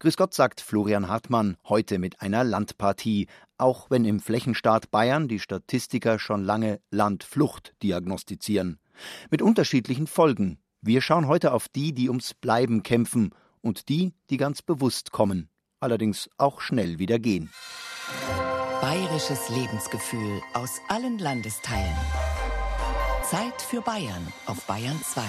Grüß Gott, sagt Florian Hartmann, heute mit einer Landpartie, auch wenn im Flächenstaat Bayern die Statistiker schon lange Landflucht diagnostizieren. Mit unterschiedlichen Folgen. Wir schauen heute auf die, die ums Bleiben kämpfen und die, die ganz bewusst kommen, allerdings auch schnell wieder gehen. Bayerisches Lebensgefühl aus allen Landesteilen. Zeit für Bayern auf Bayern 2.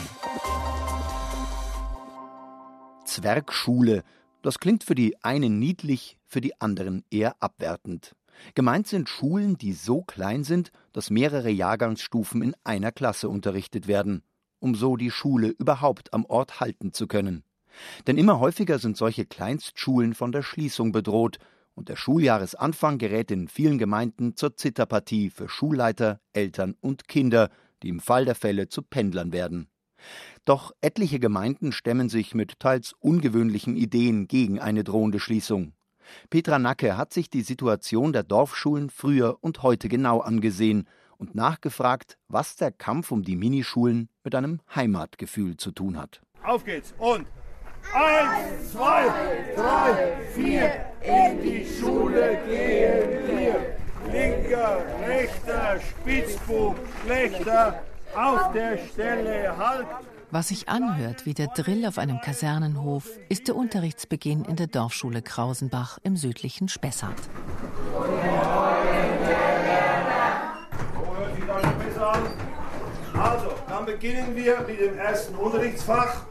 Zwergschule, das klingt für die einen niedlich, für die anderen eher abwertend. Gemeint sind Schulen, die so klein sind, dass mehrere Jahrgangsstufen in einer Klasse unterrichtet werden, um so die Schule überhaupt am Ort halten zu können. Denn immer häufiger sind solche Kleinstschulen von der Schließung bedroht, und der Schuljahresanfang gerät in vielen Gemeinden zur Zitterpartie für Schulleiter, Eltern und Kinder, die im Fall der Fälle zu Pendlern werden. Doch etliche Gemeinden stemmen sich mit teils ungewöhnlichen Ideen gegen eine drohende Schließung. Petra Nacke hat sich die Situation der Dorfschulen früher und heute genau angesehen und nachgefragt, was der Kampf um die Minischulen mit einem Heimatgefühl zu tun hat. Auf geht's und eins, zwei, drei, vier, in die Schule gehen wir. Linker, rechter, Spitzbub, schlechter, auf der Stelle halt. Was sich anhört wie der Drill auf einem Kasernenhof, ist der Unterrichtsbeginn in der Dorfschule Krausenbach im südlichen Spessart. Also, dann beginnen wir mit dem ersten Unterrichtsfach,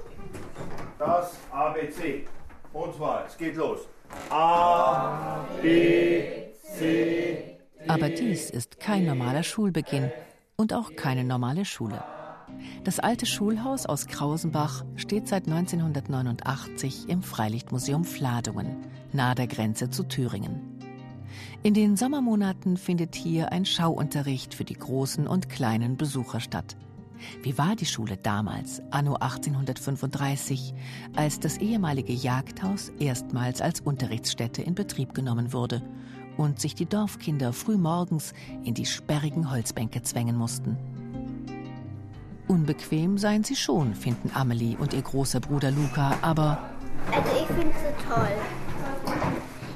das ABC. Und zwar, es geht los. A, B, C. Aber dies ist kein normaler Schulbeginn und auch keine normale Schule. Das alte Schulhaus aus Krausenbach steht seit 1989 im Freilichtmuseum Fladungen, nahe der Grenze zu Thüringen. In den Sommermonaten findet hier ein Schauunterricht für die großen und kleinen Besucher statt. Wie war die Schule damals, anno 1835, als das ehemalige Jagdhaus erstmals als Unterrichtsstätte in Betrieb genommen wurde und sich die Dorfkinder früh morgens in die sperrigen Holzbänke zwängen mussten? Unbequem seien sie schon, finden Amelie und ihr großer Bruder Luca, aber. Also ich finde sie toll.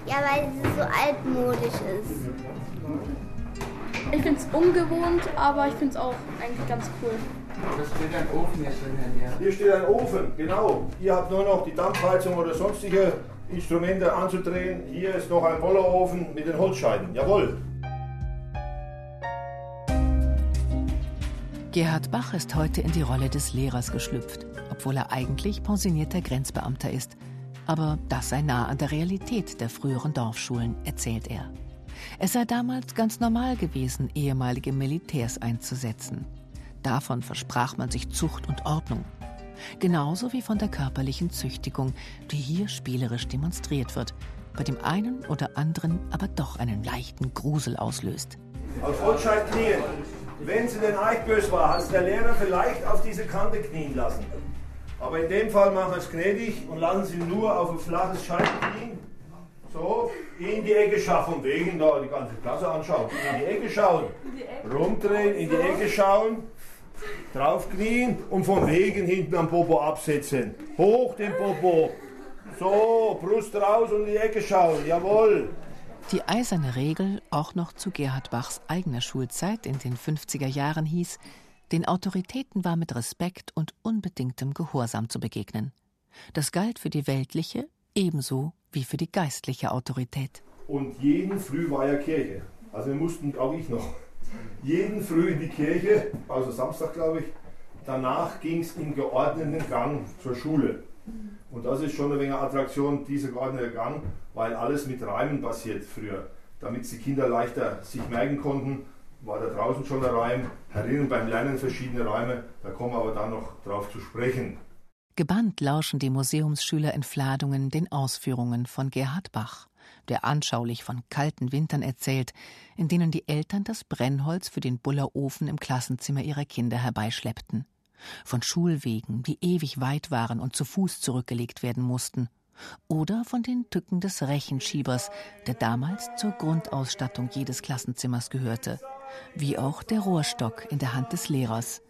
Ja, weil sie so altmodisch ist. Ich finde es ungewohnt, aber ich finde es auch eigentlich ganz cool. Da steht ein Ofen hier drin, ja. Hier steht ein Ofen, genau. Ihr habt nur noch die Dampfheizung oder sonstige Instrumente anzudrehen. Hier ist noch ein Bollerofen mit den Holzscheiden. Jawohl. Gerhard Bach ist heute in die Rolle des Lehrers geschlüpft, obwohl er eigentlich pensionierter Grenzbeamter ist. Aber das sei nah an der Realität der früheren Dorfschulen, erzählt er. Es sei damals ganz normal gewesen, ehemalige Militärs einzusetzen. Davon versprach man sich Zucht und Ordnung. Genauso wie von der körperlichen Züchtigung, die hier spielerisch demonstriert wird, bei dem einen oder anderen aber doch einen leichten Grusel auslöst. Auf Holzscheit knien. Wenn sie denn eigentlich böse war, hat es der Lehrer vielleicht auf diese Kante knien lassen. Aber in dem Fall machen wir es gnädig und lassen sie nur auf ein flaches Scheit knien. So, in die Ecke schaffen, wegen da die ganze Klasse anschauen. In die Ecke schauen. Rumdrehen, in die Ecke schauen. Draufknien und von wegen hinten am Popo absetzen. Hoch den Popo. So, Brust raus und in die Ecke schauen. Jawohl. Die eiserne Regel, auch noch zu Gerhard Bachs eigener Schulzeit in den 50er Jahren hieß, den Autoritäten war mit Respekt und unbedingtem Gehorsam zu begegnen. Das galt für die weltliche ebenso wie für die geistliche Autorität. Und jeden Früh war ja Kirche. Also wir mussten, auch ich noch, jeden Früh in die Kirche, also Samstag glaube ich. Danach ging es im geordneten Gang zur Schule. Und das ist schon eine wenig Attraktion, dieser geordnete Gang, weil alles mit Reimen basiert früher. Damit die Kinder leichter sich merken konnten, war da draußen schon ein Reim. Herinnen beim Lernen verschiedene Reime, da kommen wir aber dann noch drauf zu sprechen. Gebannt lauschen die Museumsschüler in Fladungen den Ausführungen von Gerhard Bach, der anschaulich von kalten Wintern erzählt, in denen die Eltern das Brennholz für den Bullerofen im Klassenzimmer ihrer Kinder herbeischleppten von Schulwegen, die ewig weit waren und zu Fuß zurückgelegt werden mussten, oder von den Tücken des Rechenschiebers, der damals zur Grundausstattung jedes Klassenzimmers gehörte, wie auch der Rohrstock in der Hand des Lehrers.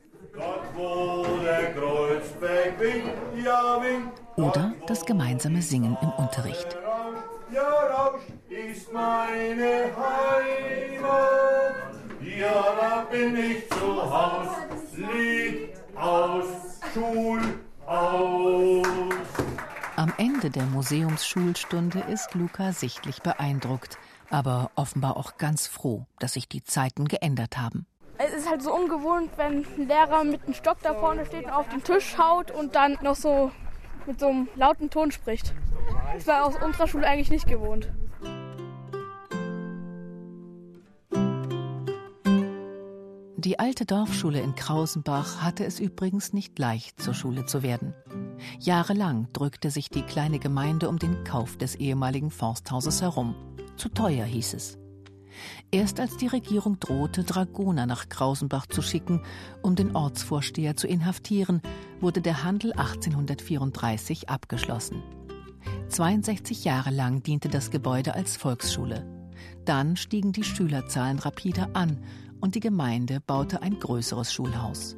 Oder das gemeinsame Singen im Unterricht. Ja, Rausch ist meine Heimat. Ja, da bin ich zu Haus. Lied aus, Schul aus. Am Ende der Museumsschulstunde ist Luca sichtlich beeindruckt, aber offenbar auch ganz froh, dass sich die Zeiten geändert haben. Es ist halt so ungewohnt, wenn ein Lehrer mit einem Stock da vorne steht und auf den Tisch haut und dann noch so mit so einem lauten Ton spricht. Das war aus unserer Schule eigentlich nicht gewohnt. Die alte Dorfschule in Krausenbach hatte es übrigens nicht leicht, zur Schule zu werden. Jahrelang drückte sich die kleine Gemeinde um den Kauf des ehemaligen Forsthauses herum. Zu teuer hieß es. Erst als die Regierung drohte, Dragoner nach Krausenbach zu schicken, um den Ortsvorsteher zu inhaftieren, wurde der Handel 1834 abgeschlossen. 62 Jahre lang diente das Gebäude als Volksschule. Dann stiegen die Schülerzahlen rapide an und die Gemeinde baute ein größeres Schulhaus.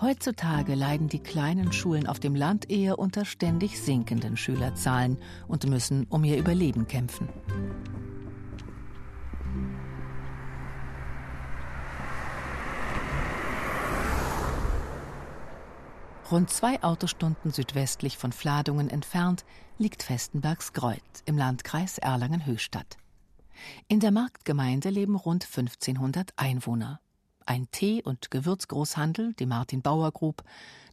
Heutzutage leiden die kleinen Schulen auf dem Land eher unter ständig sinkenden Schülerzahlen und müssen um ihr Überleben kämpfen. Rund zwei Autostunden südwestlich von Fladungen entfernt liegt Festenbergsgreuth im Landkreis Erlangen-Höchstadt. In der Marktgemeinde leben rund 1500 Einwohner. Ein Tee- und Gewürzgroßhandel, die Martin Bauer Group,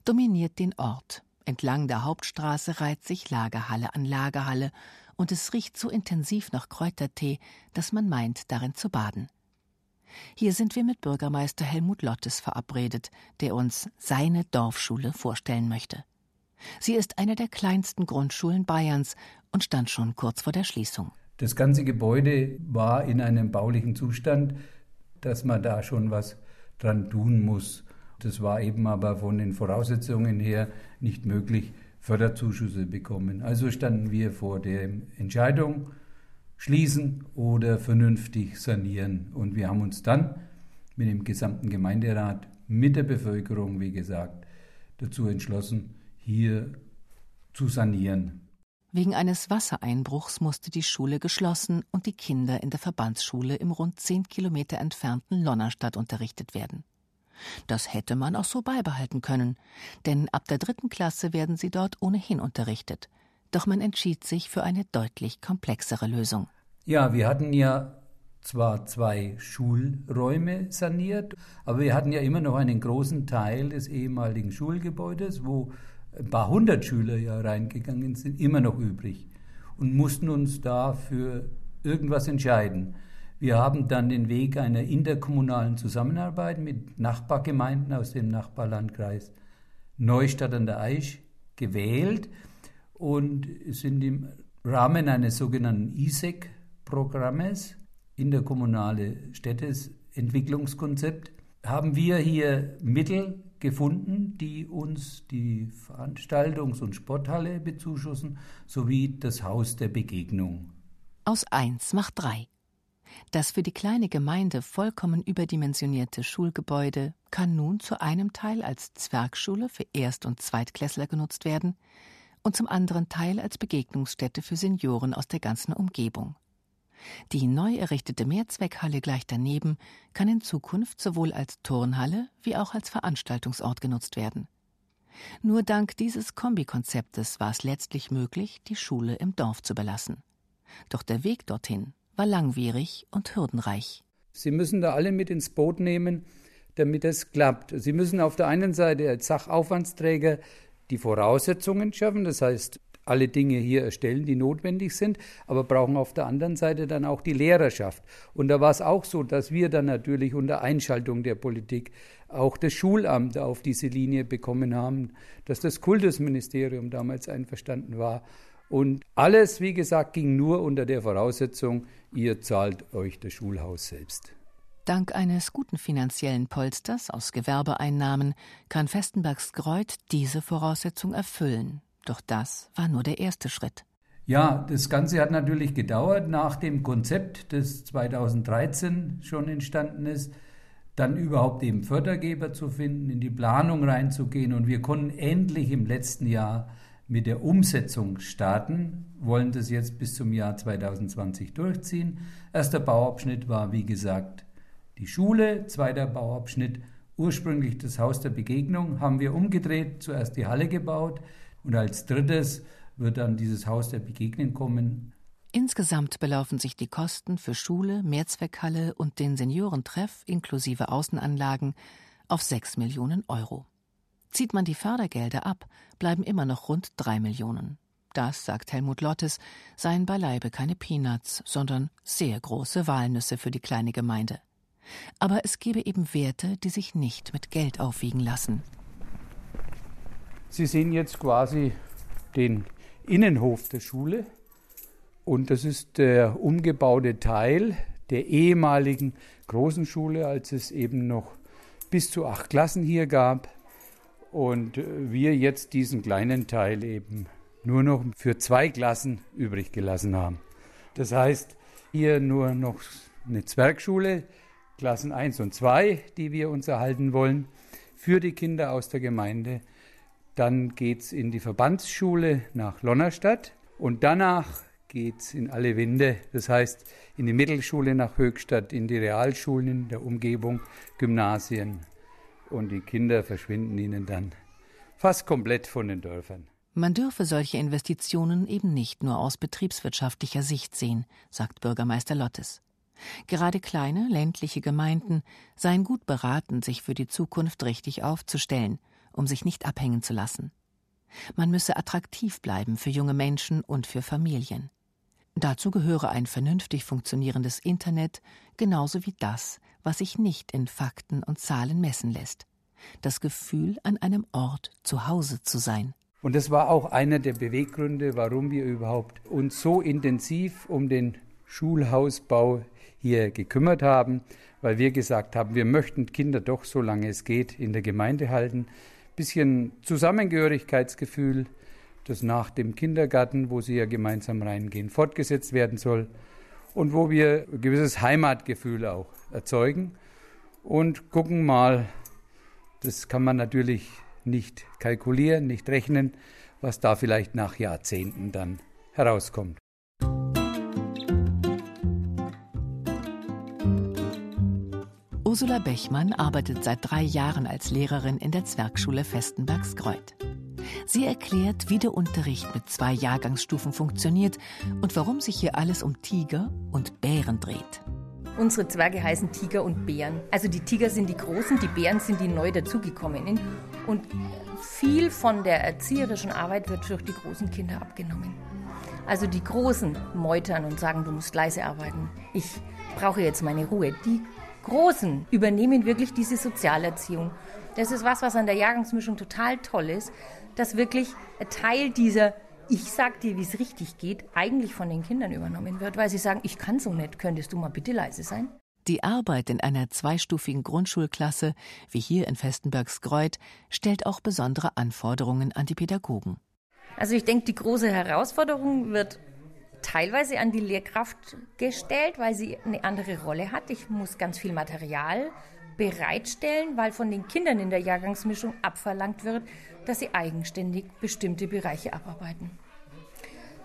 dominiert den Ort. Entlang der Hauptstraße reiht sich Lagerhalle an Lagerhalle und es riecht so intensiv nach Kräutertee, dass man meint, darin zu baden. Hier sind wir mit Bürgermeister Helmut Lottes verabredet, der uns seine Dorfschule vorstellen möchte. Sie ist eine der kleinsten Grundschulen Bayerns und stand schon kurz vor der Schließung. Das ganze Gebäude war in einem baulichen Zustand, dass man da schon was dran tun muss. Das war eben aber von den Voraussetzungen her nicht möglich, Förderzuschüsse bekommen. Also standen wir vor der Entscheidung, schließen oder vernünftig sanieren. Und wir haben uns dann mit dem gesamten Gemeinderat, mit der Bevölkerung, wie gesagt, dazu entschlossen, hier zu sanieren. Wegen eines Wassereinbruchs musste die Schule geschlossen und die Kinder in der Verbandsschule im rund zehn Kilometer entfernten Lonnerstadt unterrichtet werden. Das hätte man auch so beibehalten können, denn ab der dritten Klasse werden sie dort ohnehin unterrichtet. Doch man entschied sich für eine deutlich komplexere Lösung. Ja, wir hatten ja zwar zwei Schulräume saniert, aber wir hatten ja immer noch einen großen Teil des ehemaligen Schulgebäudes, wo ein paar hundert Schüler ja reingegangen sind, immer noch übrig und mussten uns da für irgendwas entscheiden. Wir haben dann den Weg einer interkommunalen Zusammenarbeit mit Nachbargemeinden aus dem Nachbarlandkreis Neustadt an der Aisch gewählt und sind im Rahmen eines sogenannten ISEC-Programmes, interkommunale Städtesentwicklungskonzept, haben wir hier Mittel gefunden, die uns die Veranstaltungs- und Sporthalle bezuschussen, sowie das Haus der Begegnung. Aus eins macht drei. Das für die kleine Gemeinde vollkommen überdimensionierte Schulgebäude kann nun zu einem Teil als Zwergschule für Erst- und Zweitklässler genutzt werden und zum anderen Teil als Begegnungsstätte für Senioren aus der ganzen Umgebung. Die neu errichtete Mehrzweckhalle gleich daneben kann in Zukunft sowohl als Turnhalle wie auch als Veranstaltungsort genutzt werden. Nur dank dieses Kombikonzeptes war es letztlich möglich, die Schule im Dorf zu belassen. Doch der Weg dorthin war langwierig und hürdenreich. Sie müssen da alle mit ins Boot nehmen, damit es klappt. Sie müssen auf der einen Seite als Sachaufwandsträger die Voraussetzungen schaffen, das heißt alle Dinge hier erstellen, die notwendig sind, aber brauchen auf der anderen Seite dann auch die Lehrerschaft. Und da war es auch so, dass wir dann natürlich unter Einschaltung der Politik auch das Schulamt auf diese Linie bekommen haben, dass das Kultusministerium damals einverstanden war. Und alles, wie gesagt, ging nur unter der Voraussetzung, ihr zahlt euch das Schulhaus selbst. Dank eines guten finanziellen Polsters aus Gewerbeeinnahmen kann Festenbergs Greuth diese Voraussetzung erfüllen. Doch das war nur der erste Schritt. Ja, das Ganze hat natürlich gedauert nach dem Konzept, das 2013 schon entstanden ist. dann überhaupt eben Fördergeber zu finden, in die Planung reinzugehen. Und wir konnten endlich im letzten Jahr mit der Umsetzung starten, wollen das jetzt bis zum Jahr 2020 durchziehen. Erster Bauabschnitt war, wie gesagt, die Schule, zweiter Bauabschnitt ursprünglich das Haus der Begegnung, haben wir umgedreht, zuerst die Halle gebaut und als drittes wird dann dieses Haus der Begegnung kommen. Insgesamt belaufen sich die Kosten für Schule, Mehrzweckhalle und den Seniorentreff inklusive Außenanlagen auf 6 Millionen Euro. Zieht man die Fördergelder ab, bleiben immer noch rund 3 Millionen. Das, sagt Helmut Lottes, seien beileibe keine Peanuts, sondern sehr große Walnüsse für die kleine Gemeinde. Aber es gebe eben Werte, die sich nicht mit Geld aufwiegen lassen. Sie sehen jetzt quasi den Innenhof der Schule. Und das ist der umgebaute Teil der ehemaligen großen Schule, als es eben noch bis zu acht Klassen hier gab. Und wir jetzt diesen kleinen Teil eben nur noch für zwei Klassen übrig gelassen haben. Das heißt, hier nur noch eine Zwergschule, Klassen 1 und 2, die wir uns erhalten wollen, für die Kinder aus der Gemeinde. Dann geht es in die Verbandsschule nach Lonnerstadt und danach geht es in alle Winde, das heißt in die Mittelschule nach Höchstadt, in die Realschulen in der Umgebung, Gymnasien. Und die Kinder verschwinden ihnen dann fast komplett von den Dörfern. Man dürfe solche Investitionen eben nicht nur aus betriebswirtschaftlicher Sicht sehen, sagt Bürgermeister Lottes. Gerade kleine ländliche Gemeinden seien gut beraten, sich für die Zukunft richtig aufzustellen, um sich nicht abhängen zu lassen. Man müsse attraktiv bleiben für junge Menschen und für Familien. Dazu gehöre ein vernünftig funktionierendes Internet, genauso wie das, was sich nicht in Fakten und Zahlen messen lässt. Das Gefühl, an einem Ort zu Hause zu sein. Und das war auch einer der Beweggründe, warum wir überhaupt uns so intensiv um den Schulhausbau hier gekümmert haben, weil wir gesagt haben, wir möchten Kinder doch, solange es geht, in der Gemeinde halten. Bisschen Zusammengehörigkeitsgefühl, das nach dem Kindergarten, wo sie ja gemeinsam reingehen, fortgesetzt werden soll und wo wir ein gewisses Heimatgefühl auch erzeugen und gucken mal, das kann man natürlich nicht kalkulieren, nicht rechnen, was da vielleicht nach Jahrzehnten dann herauskommt. Ursula Bechmann arbeitet seit drei Jahren als Lehrerin in der Zwergschule Festenbergskreuth. Sie erklärt, wie der Unterricht mit zwei Jahrgangsstufen funktioniert und warum sich hier alles um Tiger und Bären dreht. Unsere Zwerge heißen Tiger und Bären. Also die Tiger sind die Großen, die Bären sind die neu dazugekommenen. Und viel von der erzieherischen Arbeit wird durch die großen Kinder abgenommen. Also die Großen meutern und sagen, du musst leise arbeiten. Ich brauche jetzt meine Ruhe. Die Großen übernehmen wirklich diese Sozialerziehung. Das ist was, was an der Jahrgangsmischung total toll ist, dass wirklich ein Teil dieser ich sag dir, wie es richtig geht, eigentlich von den Kindern übernommen wird, weil sie sagen, ich kann so nicht, könntest du mal bitte leise sein? Die Arbeit in einer zweistufigen Grundschulklasse, wie hier in Festenbergs Greuth, stellt auch besondere Anforderungen an die Pädagogen. Also ich denke, die große Herausforderung wird teilweise an die Lehrkraft gestellt, weil sie eine andere Rolle hat. Ich muss ganz viel Material bereitstellen, weil von den Kindern in der Jahrgangsmischung abverlangt wird, dass sie eigenständig bestimmte Bereiche abarbeiten.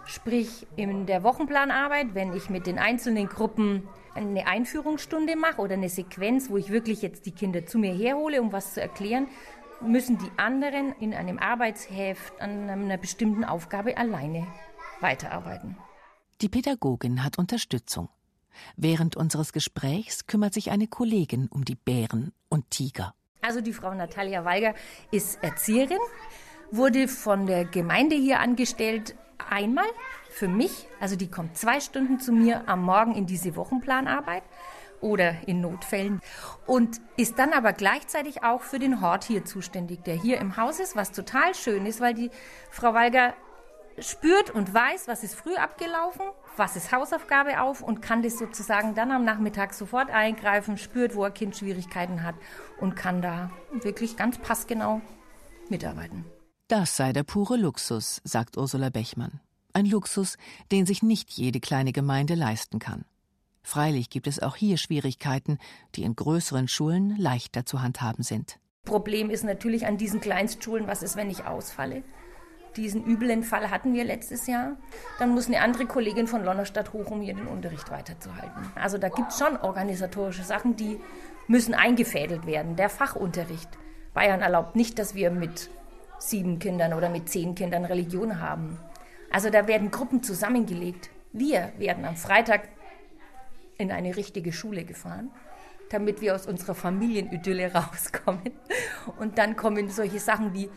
Sprich, in der Wochenplanarbeit, wenn ich mit den einzelnen Gruppen eine Einführungsstunde mache oder eine Sequenz, wo ich wirklich jetzt die Kinder zu mir herhole, um was zu erklären, müssen die anderen in einem Arbeitsheft an einer bestimmten Aufgabe alleine weiterarbeiten. Die Pädagogin hat Unterstützung. Während unseres Gesprächs kümmert sich eine Kollegin um die Bären und Tiger. Also die Frau Natalia Walger ist Erzieherin, wurde von der Gemeinde hier angestellt, einmal für mich. Also die kommt zwei Stunden zu mir am Morgen in diese Wochenplanarbeit oder in Notfällen und ist dann aber gleichzeitig auch für den Hort hier zuständig, der hier im Haus ist, was total schön ist, weil die Frau Walger spürt und weiß, was ist früh abgelaufen, was ist Hausaufgabe auf und kann das sozusagen dann am Nachmittag sofort eingreifen, spürt, wo ein Kind Schwierigkeiten hat und kann da wirklich ganz passgenau mitarbeiten. Das sei der pure Luxus, sagt Ursula Bechmann. Ein Luxus, den sich nicht jede kleine Gemeinde leisten kann. Freilich gibt es auch hier Schwierigkeiten, die in größeren Schulen leichter zu handhaben sind. Problem ist natürlich an diesen Kleinstschulen, was ist, wenn ich ausfalle? Diesen üblen Fall hatten wir letztes Jahr. Dann muss eine andere Kollegin von Lonnerstadt hoch, um hier den Unterricht weiterzuhalten. Also da gibt es schon organisatorische Sachen, die müssen eingefädelt werden. Der Fachunterricht. Bayern erlaubt nicht, dass wir mit sieben Kindern oder mit zehn Kindern Religion haben. Also da werden Gruppen zusammengelegt. Wir werden am Freitag in eine richtige Schule gefahren, damit wir aus unserer Familienidylle rauskommen. Und dann kommen solche Sachen wie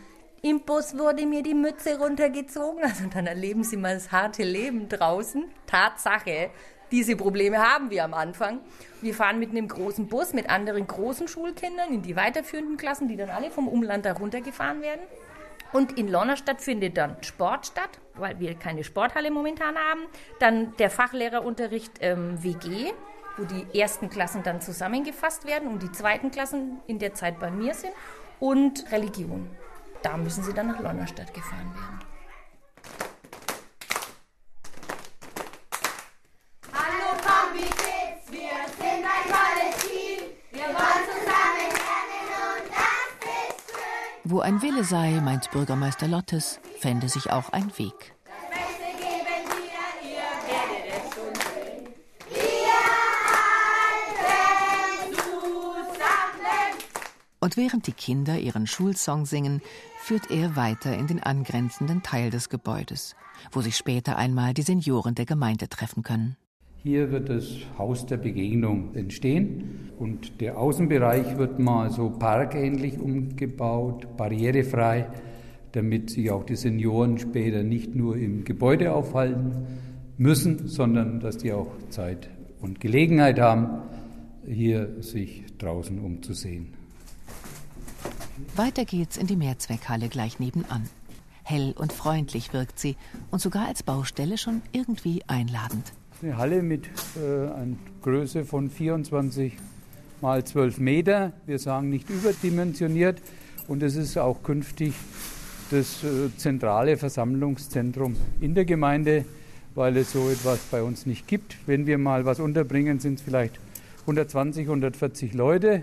im Bus wurde mir die Mütze runtergezogen. Also dann erleben Sie mal das harte Leben draußen. Tatsache. Diese Probleme haben wir am Anfang. Wir fahren mit einem großen Bus mit anderen großen Schulkindern in die weiterführenden Klassen, die dann alle vom Umland da runtergefahren werden. Und in Lonnerstadt findet dann Sport statt, weil wir keine Sporthalle momentan haben. Dann der Fachlehrerunterricht ähm, WG, wo die ersten Klassen dann zusammengefasst werden und die zweiten Klassen in der Zeit bei mir sind. Und Religion. Da müssen sie dann nach Lonnerstadt gefahren werden. Hallo komm, wie geht's? Wir sind ein tolles Team. Wir wollen zusammen lernen und das ist schön. Wo ein Wille sei, meint Bürgermeister Lottes, fände sich auch ein Weg. Beste geben wir, ihr werdet es schon sehen. Wir halten zusammen. Und während die Kinder ihren Schulsong singen, führt er weiter in den angrenzenden Teil des Gebäudes, wo sich später einmal die Senioren der Gemeinde treffen können. Hier wird das Haus der Begegnung entstehen und der Außenbereich wird mal so parkähnlich umgebaut, barrierefrei, damit sich auch die Senioren später nicht nur im Gebäude aufhalten müssen, sondern dass die auch Zeit und Gelegenheit haben, hier sich draußen umzusehen. Weiter geht's in die Mehrzweckhalle gleich nebenan. Hell und freundlich wirkt sie und sogar als Baustelle schon irgendwie einladend. Eine Halle mit äh, einer Größe von 24 mal 12 Meter. Wir sagen nicht überdimensioniert. Und es ist auch künftig das äh, zentrale Versammlungszentrum in der Gemeinde, weil es so etwas bei uns nicht gibt. Wenn wir mal was unterbringen, sind es vielleicht 120, 140 Leute.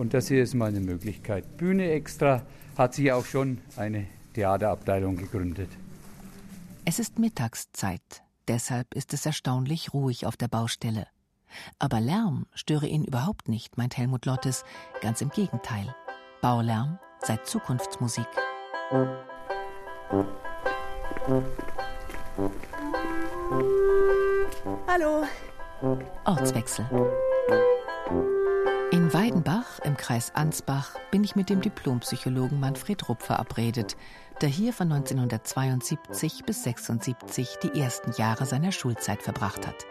Und das hier ist mal eine Möglichkeit. Bühne extra hat sich auch schon eine Theaterabteilung gegründet. Es ist Mittagszeit. Deshalb ist es erstaunlich ruhig auf der Baustelle. Aber Lärm störe ihn überhaupt nicht, meint Helmut Lottes. Ganz im Gegenteil. Baulärm sei Zukunftsmusik. Hallo. Ortswechsel. In Weidenbach Kreis Ansbach bin ich mit dem Diplompsychologen Manfred Rupp verabredet, der hier von 1972 bis 76 die ersten Jahre seiner Schulzeit verbracht hat.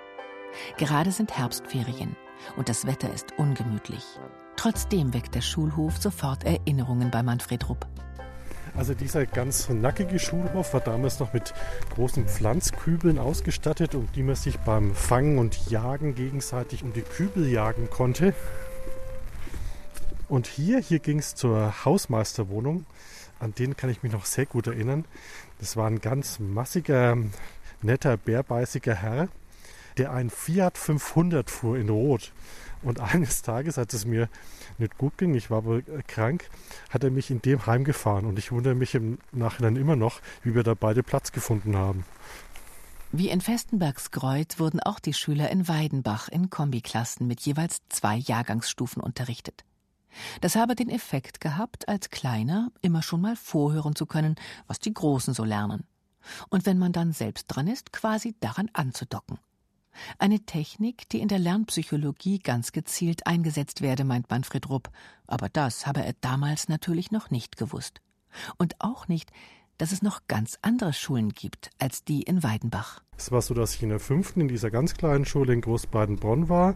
Gerade sind Herbstferien und das Wetter ist ungemütlich. Trotzdem weckt der Schulhof sofort Erinnerungen bei Manfred Rupp. Also dieser ganz nackige Schulhof war damals noch mit großen Pflanzkübeln ausgestattet, um die man sich beim Fangen und Jagen gegenseitig um die Kübel jagen konnte. Und hier, hier ging es zur Hausmeisterwohnung. An den kann ich mich noch sehr gut erinnern. Das war ein ganz massiger, netter, bärbeißiger Herr, der ein Fiat 500 fuhr in Rot. Und eines Tages, als es mir nicht gut ging, ich war wohl krank, hat er mich in dem heimgefahren. Und ich wundere mich im Nachhinein immer noch, wie wir da beide Platz gefunden haben. Wie in Festenbergskreuth wurden auch die Schüler in Weidenbach in Kombiklassen mit jeweils zwei Jahrgangsstufen unterrichtet. Das habe den Effekt gehabt, als Kleiner immer schon mal vorhören zu können, was die Großen so lernen. Und wenn man dann selbst dran ist, quasi daran anzudocken. Eine Technik, die in der Lernpsychologie ganz gezielt eingesetzt werde, meint Manfred Rupp. Aber das habe er damals natürlich noch nicht gewusst. Und auch nicht, dass es noch ganz andere Schulen gibt als die in Weidenbach. Es war so, dass ich in der fünften in dieser ganz kleinen Schule in Großbaden-Bonn war,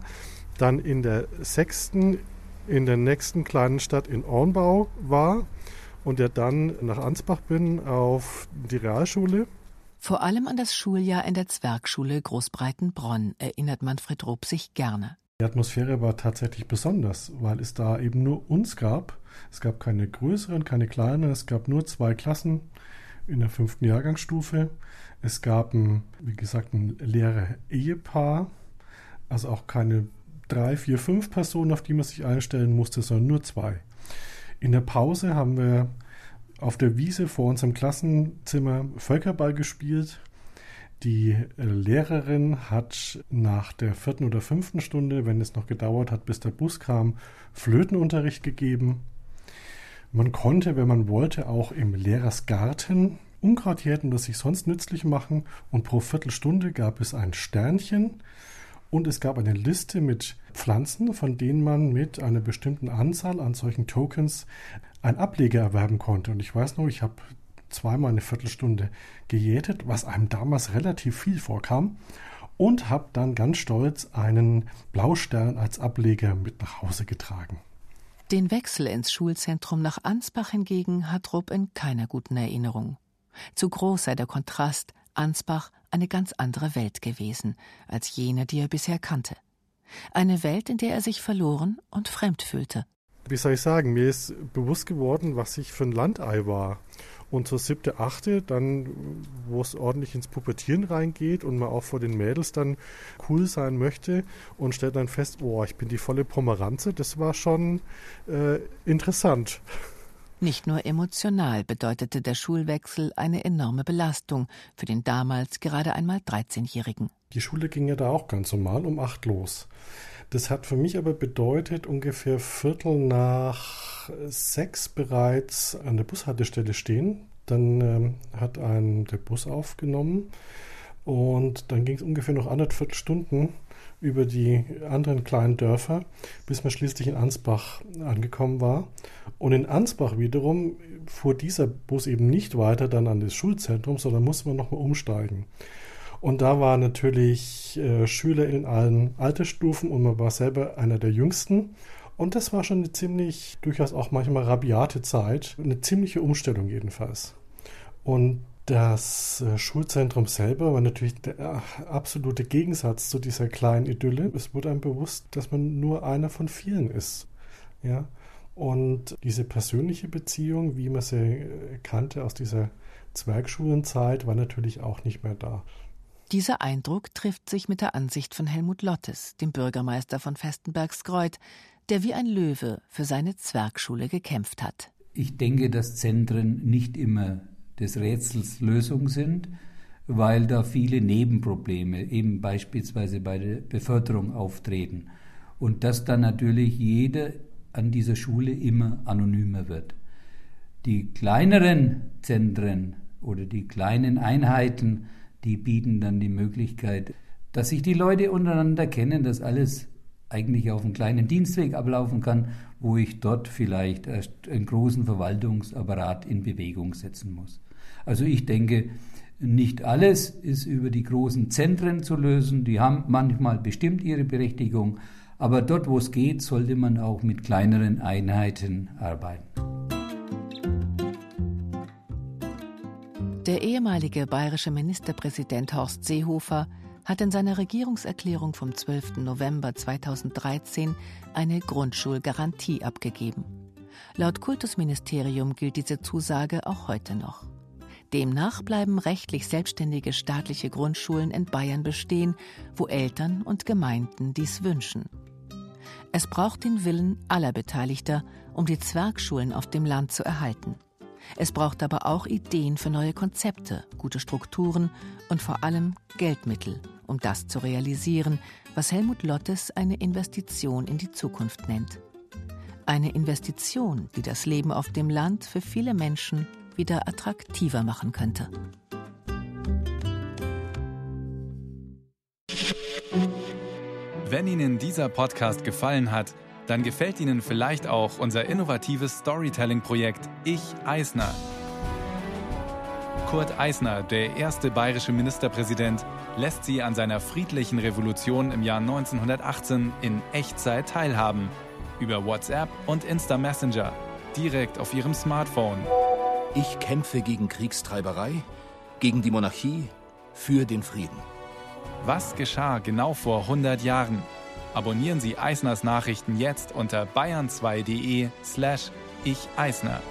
dann in der sechsten in der nächsten kleinen Stadt in Ornbau war und der dann nach Ansbach bin auf die Realschule. Vor allem an das Schuljahr in der Zwergschule Großbreitenbronn erinnert Manfred Rupp sich gerne. Die Atmosphäre war tatsächlich besonders, weil es da eben nur uns gab. Es gab keine größeren, keine kleineren, es gab nur zwei Klassen in der fünften Jahrgangsstufe. Es gab, ein, wie gesagt, ein Lehrer-Ehepaar, Also auch keine drei, vier, fünf Personen, auf die man sich einstellen musste, sondern nur zwei. In der Pause haben wir auf der Wiese vor unserem Klassenzimmer Völkerball gespielt. Die äh, Lehrerin hat nach der vierten oder fünften Stunde, wenn es noch gedauert hat, bis der Bus kam, Flötenunterricht gegeben. Man konnte, wenn man wollte, auch im Lehrersgarten Unkraut jäten, das sich sonst nützlich machen. Und pro Viertelstunde gab es ein Sternchen und es gab eine Liste mit Pflanzen, von denen man mit einer bestimmten Anzahl an solchen Tokens ein Ableger erwerben konnte. Und ich weiß noch, ich habe zweimal eine Viertelstunde gejätet, was einem damals relativ viel vorkam. Und habe dann ganz stolz einen Blaustern als Ableger mit nach Hause getragen. Den Wechsel ins Schulzentrum nach Ansbach hingegen hat Rupp in keiner guten Erinnerung. Zu groß sei der Kontrast, Ansbach eine ganz andere Welt gewesen als jene, die er bisher kannte. Eine Welt, in der er sich verloren und fremd fühlte. Wie soll ich sagen, mir ist bewusst geworden, was ich für ein Landei war. Und zur siebte, achte, dann, wo es ordentlich ins Pubertieren reingeht und man auch vor den Mädels dann cool sein möchte und stellt dann fest, oh, ich bin die volle Pomeranze, das war schon äh, interessant. Nicht nur emotional bedeutete der Schulwechsel eine enorme Belastung für den damals gerade einmal 13-Jährigen. Die Schule ging ja da auch ganz normal um acht los. Das hat für mich aber bedeutet, ungefähr Viertel nach sechs bereits an der Bushaltestelle stehen. Dann ähm, hat ein der Bus aufgenommen und dann ging es ungefähr noch anderthalb Stunden über die anderen kleinen Dörfer, bis man schließlich in Ansbach angekommen war. Und in Ansbach wiederum fuhr dieser Bus eben nicht weiter dann an das Schulzentrum, sondern musste man nochmal umsteigen. Und da waren natürlich äh, Schüler in allen Altersstufen und man war selber einer der jüngsten. Und das war schon eine ziemlich, durchaus auch manchmal rabiate Zeit, eine ziemliche Umstellung jedenfalls. Und das äh, Schulzentrum selber war natürlich der äh, absolute Gegensatz zu dieser kleinen Idylle. Es wurde einem bewusst, dass man nur einer von vielen ist. Ja? Und diese persönliche Beziehung, wie man sie äh, kannte aus dieser Zwergschulenzeit, war natürlich auch nicht mehr da. Dieser Eindruck trifft sich mit der Ansicht von Helmut Lottes, dem Bürgermeister von Festenbergskreuth, der wie ein Löwe für seine Zwergschule gekämpft hat. Ich denke, dass Zentren nicht immer des Rätsels Lösung sind, weil da viele Nebenprobleme eben beispielsweise bei der Beförderung auftreten und dass dann natürlich jeder an dieser Schule immer anonymer wird. Die kleineren Zentren oder die kleinen Einheiten, die bieten dann die Möglichkeit, dass sich die Leute untereinander kennen, dass alles eigentlich auf einem kleinen Dienstweg ablaufen kann, wo ich dort vielleicht erst einen großen Verwaltungsapparat in Bewegung setzen muss. Also ich denke, nicht alles ist über die großen Zentren zu lösen. Die haben manchmal bestimmt ihre Berechtigung. Aber dort, wo es geht, sollte man auch mit kleineren Einheiten arbeiten. Der ehemalige bayerische Ministerpräsident Horst Seehofer hat in seiner Regierungserklärung vom 12. November 2013 eine Grundschulgarantie abgegeben. Laut Kultusministerium gilt diese Zusage auch heute noch. Demnach bleiben rechtlich selbstständige staatliche Grundschulen in Bayern bestehen, wo Eltern und Gemeinden dies wünschen. Es braucht den Willen aller Beteiligter, um die Zwergschulen auf dem Land zu erhalten. Es braucht aber auch Ideen für neue Konzepte, gute Strukturen und vor allem Geldmittel, um das zu realisieren, was Helmut Lottes eine Investition in die Zukunft nennt. Eine Investition, die das Leben auf dem Land für viele Menschen wieder attraktiver machen könnte. Wenn Ihnen dieser Podcast gefallen hat, dann gefällt Ihnen vielleicht auch unser innovatives Storytelling-Projekt Ich Eisner. Kurt Eisner, der erste bayerische Ministerpräsident, lässt Sie an seiner friedlichen Revolution im Jahr 1918 in Echtzeit teilhaben. Über WhatsApp und Insta Messenger, direkt auf Ihrem Smartphone. Ich kämpfe gegen Kriegstreiberei, gegen die Monarchie, für den Frieden. Was geschah genau vor 100 Jahren? Abonnieren Sie Eisners Nachrichten jetzt unter bayern2.de slash ich Eisner.